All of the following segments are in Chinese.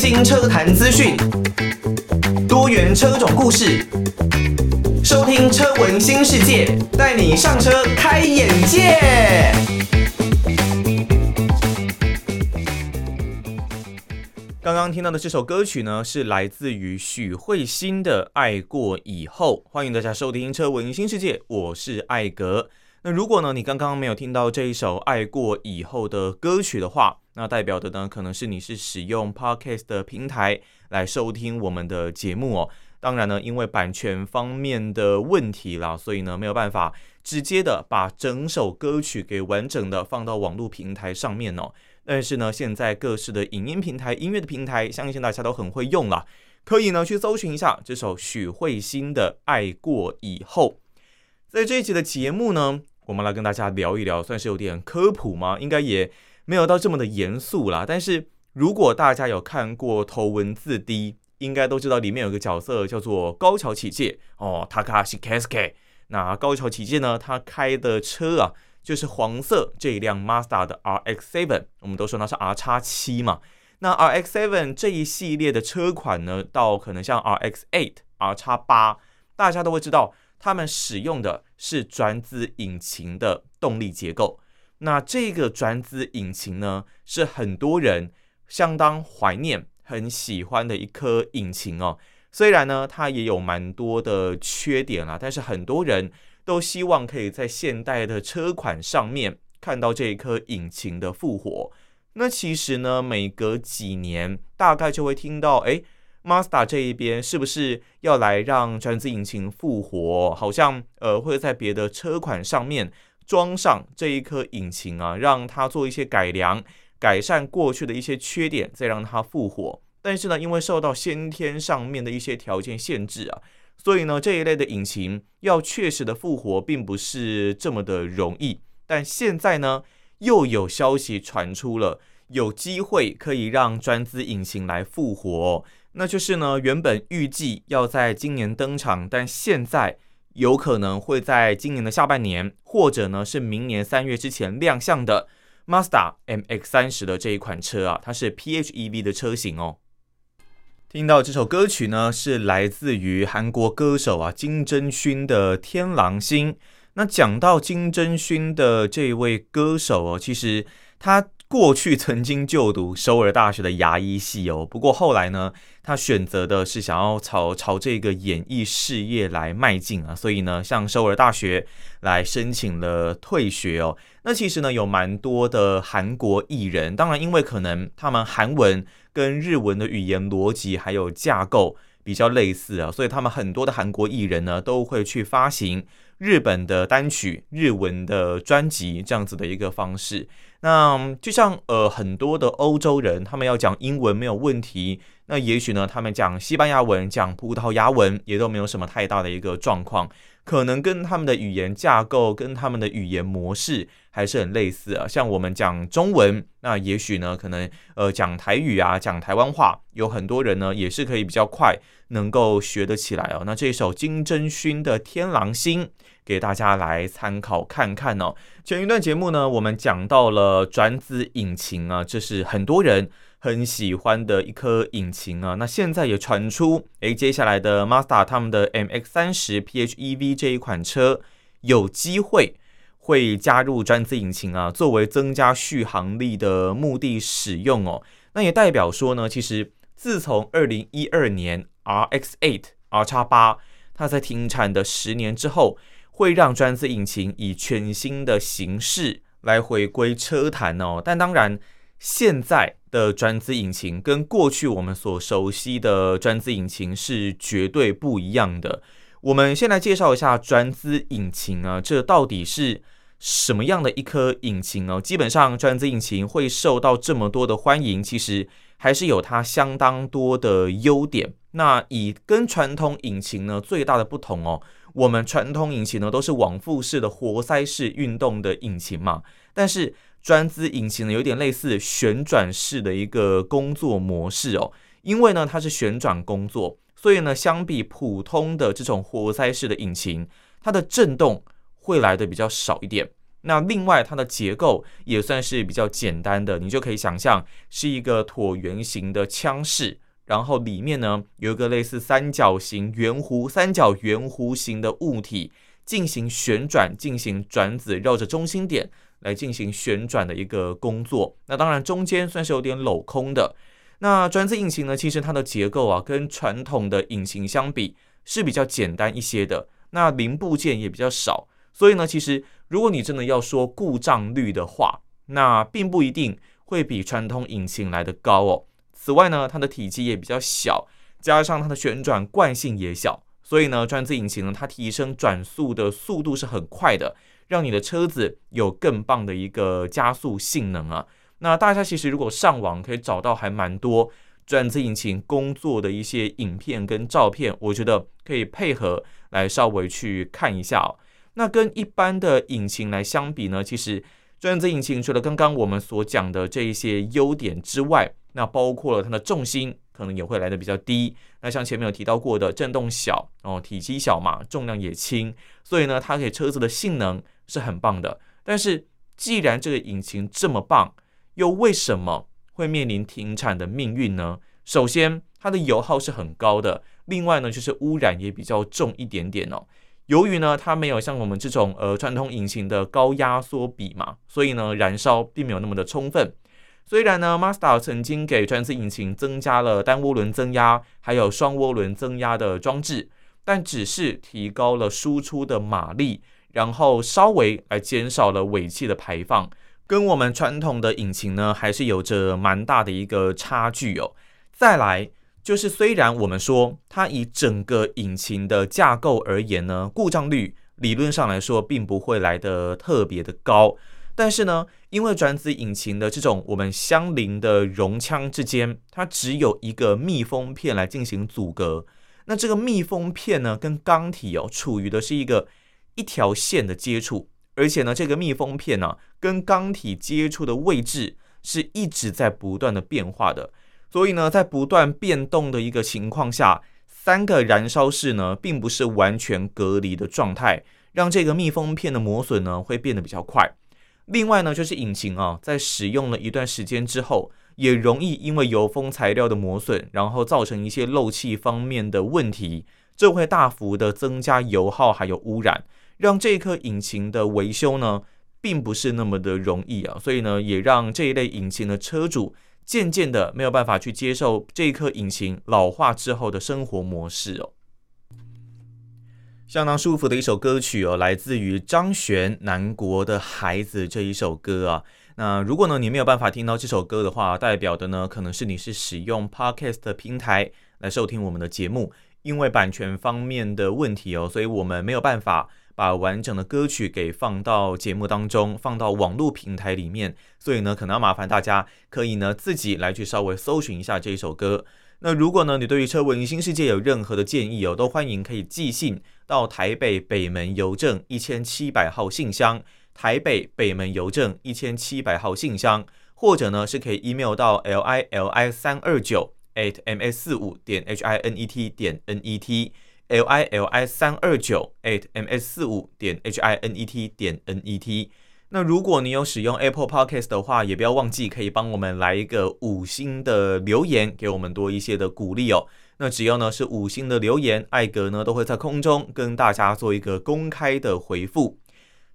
新车坛资讯，多元车种故事，收听车闻新世界，带你上车开眼界。刚刚听到的这首歌曲呢，是来自于许慧欣的《爱过以后》。欢迎大家收听车闻新世界，我是艾格。那如果呢，你刚刚没有听到这一首《爱过以后》的歌曲的话，那代表的呢，可能是你是使用 Podcast 的平台来收听我们的节目哦。当然呢，因为版权方面的问题啦，所以呢，没有办法直接的把整首歌曲给完整的放到网络平台上面哦。但是呢，现在各式的影音平台、音乐的平台，相信大家都很会用啦，可以呢去搜寻一下这首许慧欣的《爱过以后》。在这一集的节目呢，我们来跟大家聊一聊，算是有点科普吗？应该也没有到这么的严肃啦。但是如果大家有看过《头文字 D》，应该都知道里面有个角色叫做高桥启介哦，Takashi Kiske。那高桥启介呢，他开的车啊，就是黄色这一辆 Mazda 的 RX-7，我们都说那是 R 叉七嘛。那 RX-7 这一系列的车款呢，到可能像 RX-8、R 叉八，大家都会知道。他们使用的是转子引擎的动力结构，那这个转子引擎呢，是很多人相当怀念、很喜欢的一颗引擎哦。虽然呢，它也有蛮多的缺点啦，但是很多人都希望可以在现代的车款上面看到这一颗引擎的复活。那其实呢，每隔几年大概就会听到，哎。Mazda 这一边是不是要来让转子引擎复活？好像呃会在别的车款上面装上这一颗引擎啊，让它做一些改良，改善过去的一些缺点，再让它复活。但是呢，因为受到先天上面的一些条件限制啊，所以呢这一类的引擎要确实的复活，并不是这么的容易。但现在呢，又有消息传出了，有机会可以让专资引擎来复活。那就是呢，原本预计要在今年登场，但现在有可能会在今年的下半年，或者呢是明年三月之前亮相的 Mazda MX-30 的这一款车啊，它是 PHEV 的车型哦。听到这首歌曲呢，是来自于韩国歌手啊金楨勋的《天狼星》。那讲到金楨勋的这位歌手哦，其实他。过去曾经就读首尔大学的牙医系哦，不过后来呢，他选择的是想要朝朝这个演艺事业来迈进啊，所以呢，向首尔大学来申请了退学哦。那其实呢，有蛮多的韩国艺人，当然因为可能他们韩文跟日文的语言逻辑还有架构比较类似啊，所以他们很多的韩国艺人呢都会去发行日本的单曲、日文的专辑这样子的一个方式。那就像呃很多的欧洲人，他们要讲英文没有问题，那也许呢，他们讲西班牙文、讲葡萄牙文也都没有什么太大的一个状况，可能跟他们的语言架构、跟他们的语言模式还是很类似啊。像我们讲中文，那也许呢，可能呃讲台语啊、讲台湾话，有很多人呢也是可以比较快能够学得起来哦。那这首金楨勋的《天狼星》。给大家来参考看看哦。前一段节目呢，我们讲到了转子引擎啊，这是很多人很喜欢的一颗引擎啊。那现在也传出，诶，接下来的 Mazda 他们的 MX-30 PHEV 这一款车有机会会加入转子引擎啊，作为增加续航力的目的使用哦。那也代表说呢，其实自从二零一二年 RX-8 R 叉八它在停产的十年之后。会让转子引擎以全新的形式来回归车坛哦，但当然，现在的转子引擎跟过去我们所熟悉的转子引擎是绝对不一样的。我们先来介绍一下转子引擎啊，这到底是什么样的一颗引擎哦？基本上，转子引擎会受到这么多的欢迎，其实还是有它相当多的优点。那以跟传统引擎呢，最大的不同哦。我们传统引擎呢都是往复式的活塞式运动的引擎嘛，但是转子引擎呢有点类似旋转式的一个工作模式哦，因为呢它是旋转工作，所以呢相比普通的这种活塞式的引擎，它的震动会来的比较少一点。那另外它的结构也算是比较简单的，你就可以想象是一个椭圆形的枪式，然后里面呢有一个类似三角形圆弧、三角圆弧形的物体进行旋转、进行转子，绕着中心点来进行旋转的一个工作。那当然中间算是有点镂空的。那转子引擎呢，其实它的结构啊跟传统的引擎相比是比较简单一些的，那零部件也比较少。所以呢，其实如果你真的要说故障率的话，那并不一定会比传统引擎来的高哦。此外呢，它的体积也比较小，加上它的旋转惯性也小，所以呢，转子引擎呢，它提升转速的速度是很快的，让你的车子有更棒的一个加速性能啊。那大家其实如果上网可以找到还蛮多转子引擎工作的一些影片跟照片，我觉得可以配合来稍微去看一下哦。那跟一般的引擎来相比呢，其实转子引擎除了刚刚我们所讲的这一些优点之外，那包括了它的重心可能也会来的比较低。那像前面有提到过的震动小哦，体积小嘛，重量也轻，所以呢，它给车子的性能是很棒的。但是既然这个引擎这么棒，又为什么会面临停产的命运呢？首先，它的油耗是很高的，另外呢，就是污染也比较重一点点哦。由于呢，它没有像我们这种呃传统引擎的高压缩比嘛，所以呢，燃烧并没有那么的充分。虽然呢，Mazda 曾经给转子引擎增加了单涡轮增压，还有双涡轮增压的装置，但只是提高了输出的马力，然后稍微来减少了尾气的排放，跟我们传统的引擎呢，还是有着蛮大的一个差距哦。再来。就是虽然我们说它以整个引擎的架构而言呢，故障率理论上来说并不会来得特别的高，但是呢，因为转子引擎的这种我们相邻的容腔之间，它只有一个密封片来进行阻隔，那这个密封片呢，跟缸体哦处于的是一个一条线的接触，而且呢，这个密封片呢，啊，跟缸体接触的位置是一直在不断的变化的。所以呢，在不断变动的一个情况下，三个燃烧室呢，并不是完全隔离的状态，让这个密封片的磨损呢，会变得比较快。另外呢，就是引擎啊，在使用了一段时间之后，也容易因为油封材料的磨损，然后造成一些漏气方面的问题，这会大幅的增加油耗还有污染，让这颗引擎的维修呢，并不是那么的容易啊。所以呢，也让这一类引擎的车主。渐渐的没有办法去接受这一颗引擎老化之后的生活模式哦。相当舒服的一首歌曲哦，来自于张悬《南国的孩子》这一首歌啊。那如果呢，你没有办法听到这首歌的话，代表的呢，可能是你是使用 Podcast 平台来收听我们的节目，因为版权方面的问题哦，所以我们没有办法。把完整的歌曲给放到节目当中，放到网络平台里面，所以呢，可能要麻烦大家可以呢自己来去稍微搜寻一下这一首歌。那如果呢，你对于车文新世界有任何的建议哦，都欢迎可以寄信到台北北门邮政一千七百号信箱，台北北门邮政一千七百号信箱，或者呢是可以 email 到 l i l i 三二九 at m s 四五点 h i n e t 点 n e t。L i l i 三二九 at m s 四五点 h i n e t 点 n e t。那如果你有使用 Apple Podcast 的话，也不要忘记可以帮我们来一个五星的留言，给我们多一些的鼓励哦。那只要呢是五星的留言，艾格呢都会在空中跟大家做一个公开的回复。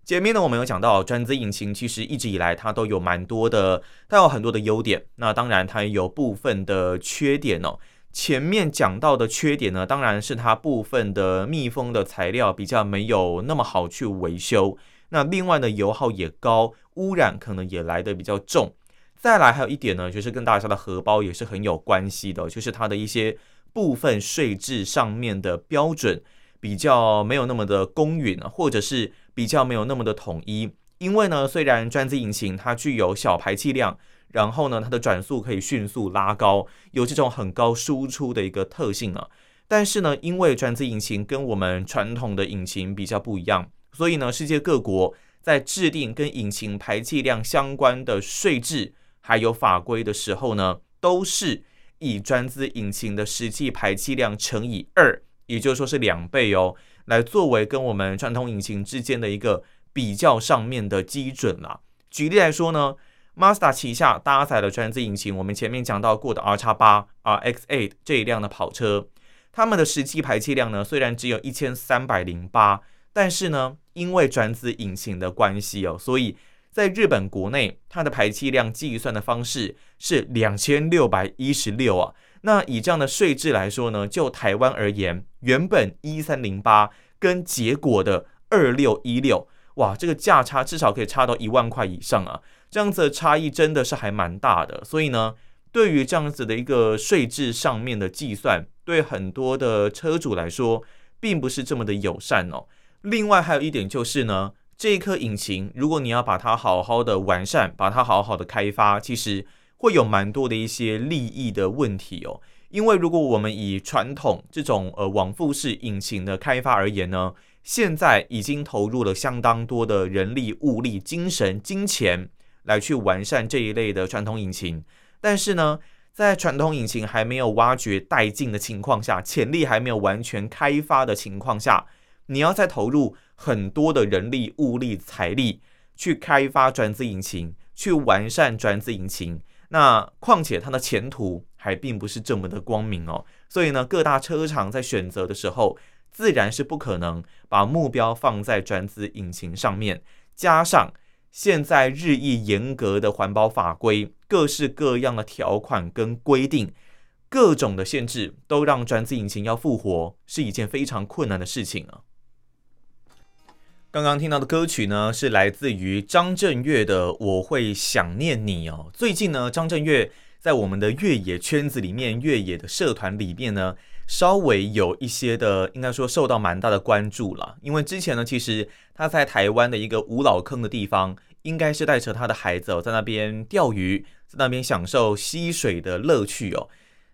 前面呢我们有讲到，转子引擎其实一直以来它都有蛮多的，它有很多的优点。那当然它也有部分的缺点哦。前面讲到的缺点呢，当然是它部分的密封的材料比较没有那么好去维修。那另外呢，油耗也高，污染可能也来得比较重。再来还有一点呢，就是跟大家的荷包也是很有关系的，就是它的一些部分税制上面的标准比较没有那么的公允，或者是比较没有那么的统一。因为呢，虽然转子引擎它具有小排气量。然后呢，它的转速可以迅速拉高，有这种很高输出的一个特性啊。但是呢，因为转子引擎跟我们传统的引擎比较不一样，所以呢，世界各国在制定跟引擎排气量相关的税制还有法规的时候呢，都是以转子引擎的实际排气量乘以二，也就是说是两倍哦，来作为跟我们传统引擎之间的一个比较上面的基准啦。举例来说呢，Mazda 旗下搭载了转子引擎，我们前面讲到过的 R 叉八、RX8 这一辆的跑车，它们的实际排气量呢，虽然只有一千三百零八，但是呢，因为转子引擎的关系哦，所以在日本国内，它的排气量计算的方式是两千六百一十六啊。那以这样的税制来说呢，就台湾而言，原本一三零八跟结果的二六一六，哇，这个价差至少可以差到一万块以上啊！这样子的差异真的是还蛮大的。所以呢，对于这样子的一个税制上面的计算，对很多的车主来说，并不是这么的友善哦。另外还有一点就是呢，这一颗引擎，如果你要把它好好的完善，把它好好的开发，其实。会有蛮多的一些利益的问题哦，因为如果我们以传统这种呃往复式引擎的开发而言呢，现在已经投入了相当多的人力、物力、精神、金钱来去完善这一类的传统引擎，但是呢，在传统引擎还没有挖掘殆尽的情况下，潜力还没有完全开发的情况下，你要再投入很多的人力、物力、财力去开发转子引擎，去完善转子引擎。那况且它的前途还并不是这么的光明哦，所以呢，各大车厂在选择的时候，自然是不可能把目标放在转子引擎上面。加上现在日益严格的环保法规，各式各样的条款跟规定，各种的限制，都让转子引擎要复活是一件非常困难的事情啊。刚刚听到的歌曲呢，是来自于张震岳的《我会想念你》哦。最近呢，张震岳在我们的越野圈子里面，越野的社团里面呢，稍微有一些的，应该说受到蛮大的关注了。因为之前呢，其实他在台湾的一个五老坑的地方，应该是带着他的孩子哦，在那边钓鱼，在那边享受溪水的乐趣哦。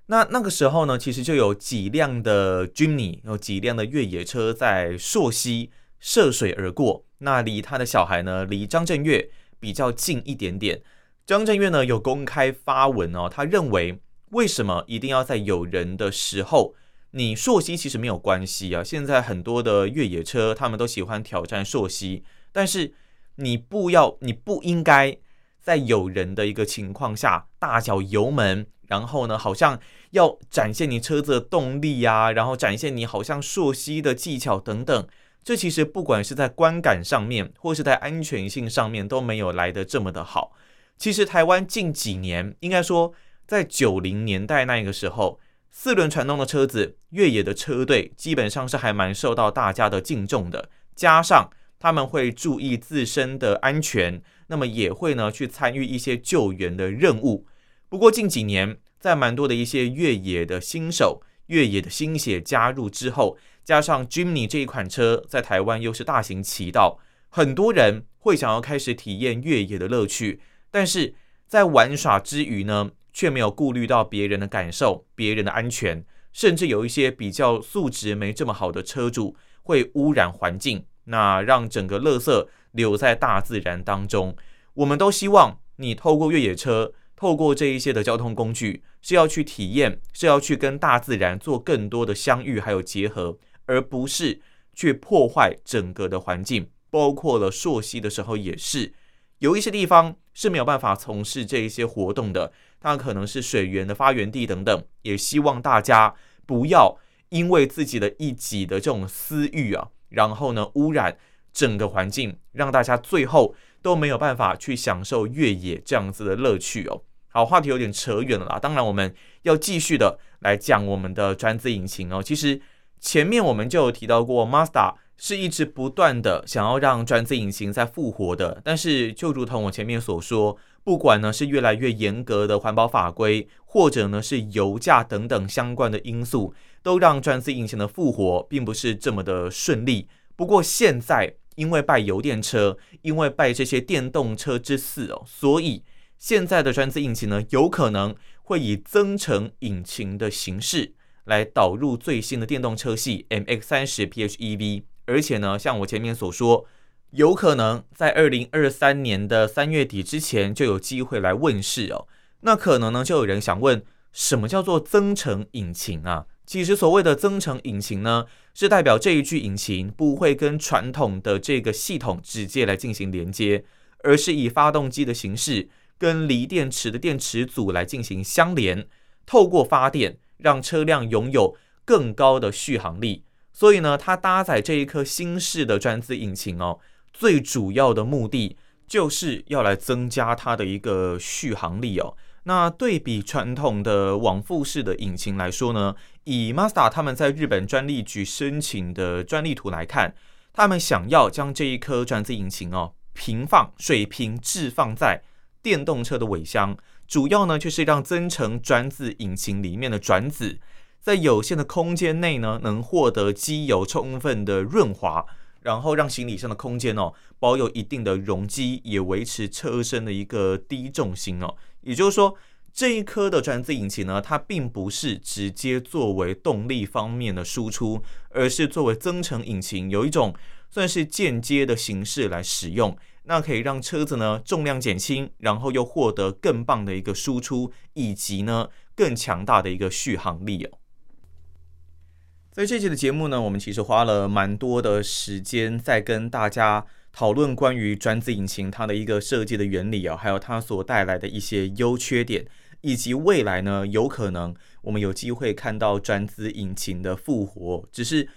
那那个时候呢，其实就有几辆的军你有几辆的越野车在溯溪。涉水而过，那离他的小孩呢，离张震岳比较近一点点。张震岳呢有公开发文哦，他认为为什么一定要在有人的时候？你溯溪其实没有关系啊。现在很多的越野车他们都喜欢挑战溯溪，但是你不要，你不应该在有人的一个情况下大脚油门，然后呢，好像要展现你车子的动力呀、然后展现你好像溯溪的技巧等等。这其实不管是在观感上面，或是在安全性上面，都没有来得这么的好。其实台湾近几年，应该说在九零年代那个时候，四轮传动的车子、越野的车队，基本上是还蛮受到大家的敬重的。加上他们会注意自身的安全，那么也会呢去参与一些救援的任务。不过近几年，在蛮多的一些越野的新手、越野的新血加入之后，加上 Jimny 这一款车在台湾又是大行其道，很多人会想要开始体验越野的乐趣，但是在玩耍之余呢，却没有顾虑到别人的感受、别人的安全，甚至有一些比较素质没这么好的车主会污染环境，那让整个垃圾留在大自然当中。我们都希望你透过越野车，透过这一些的交通工具，是要去体验，是要去跟大自然做更多的相遇还有结合。而不是去破坏整个的环境，包括了溯溪的时候也是，有一些地方是没有办法从事这一些活动的，它可能是水源的发源地等等，也希望大家不要因为自己的一己的这种私欲啊，然后呢污染整个环境，让大家最后都没有办法去享受越野这样子的乐趣哦。好，话题有点扯远了啦，当然我们要继续的来讲我们的专资引擎哦，其实。前面我们就有提到过，Mazda 是一直不断的想要让转子引擎再复活的，但是就如同我前面所说，不管呢是越来越严格的环保法规，或者呢是油价等等相关的因素，都让转子引擎的复活并不是这么的顺利。不过现在因为拜油电车，因为拜这些电动车之赐哦，所以现在的转子引擎呢，有可能会以增程引擎的形式。来导入最新的电动车系 MX30 PHEV，而且呢，像我前面所说，有可能在二零二三年的三月底之前就有机会来问世哦。那可能呢，就有人想问，什么叫做增程引擎啊？其实所谓的增程引擎呢，是代表这一具引擎不会跟传统的这个系统直接来进行连接，而是以发动机的形式跟锂电池的电池组来进行相连，透过发电让车辆拥有更高的续航力。所以呢，它搭载这一颗新式的转子引擎哦，最主要的目的就是要来增加它的一个续航力哦。那对比传统的往复式的引擎来说呢，以 Mazda 他们在日本专利局申请的专利图来看，他们想要将这一颗转子引擎哦平放水平置放在电动车的尾箱，主要呢就是让增程转子引擎里面的转子在有限的空间内呢能获得机油充分的润滑，然后让行李箱的空间哦保有一定的容积，也维持车身的一个低重心哦。也就是说，这一颗的转子引擎呢，它并不是直接作为动力方面的输出，而是作为增程引擎，有一种算是间接的形式来使用。那可以让车子呢重量减轻，然后又获得更棒的一个输出，以及呢更强大的一个续航力哦。在这期的节目呢，我们其实花了蛮多的时间在跟大家。讨论关于转子引擎它的一个设计的原理啊，还有它所带来的一些优缺点，以及未来呢，有可能我们有机会看到转子引擎的复活。只是，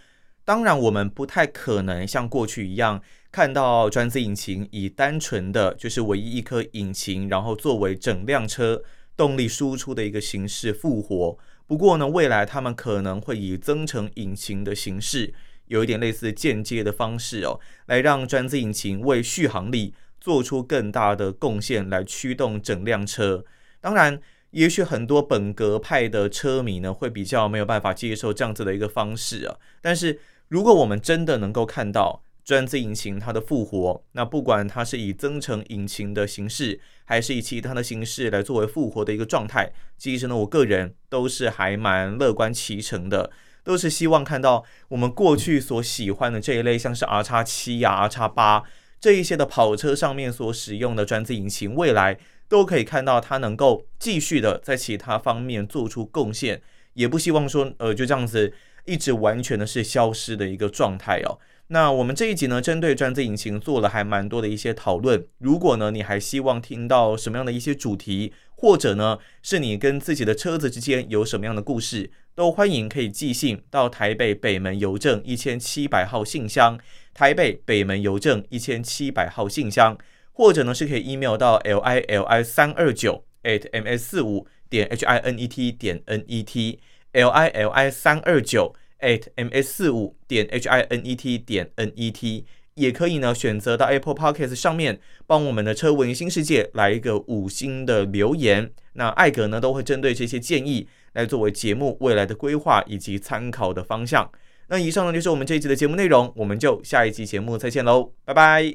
当然我们不太可能像过去一样看到转子引擎以单纯的就是唯一一颗引擎，然后作为整辆车动力输出的一个形式复活。不过呢，未来他们可能会以增程引擎的形式。有一点类似间接的方式哦，来让转子引擎为续航力做出更大的贡献，来驱动整辆车。当然，也许很多本格派的车迷呢，会比较没有办法接受这样子的一个方式啊。但是，如果我们真的能够看到转子引擎它的复活，那不管它是以增程引擎的形式，还是以其他的形式来作为复活的一个状态，其实呢，我个人都是还蛮乐观其成的。都是希望看到我们过去所喜欢的这一类，像是 R 叉七呀、R 叉八这一些的跑车上面所使用的转子引擎，未来都可以看到它能够继续的在其他方面做出贡献，也不希望说呃就这样子一直完全的是消失的一个状态哦。那我们这一集呢，针对转子引擎做了还蛮多的一些讨论。如果呢，你还希望听到什么样的一些主题，或者呢，是你跟自己的车子之间有什么样的故事，都欢迎可以寄信到台北北门邮政一千七百号信箱，台北北门邮政一千七百号信箱，或者呢是可以 email 到 l i l i 三二九 at m s 四五点 h i n e t 点 n e t l i l i 三二九。At ms 四五点 h i n e t 点 n e t 也可以呢，选择到 Apple Podcast 上面帮我们的车文新世界来一个五星的留言。那艾格呢都会针对这些建议来作为节目未来的规划以及参考的方向。那以上呢就是我们这一集的节目内容，我们就下一期节目再见喽，拜拜。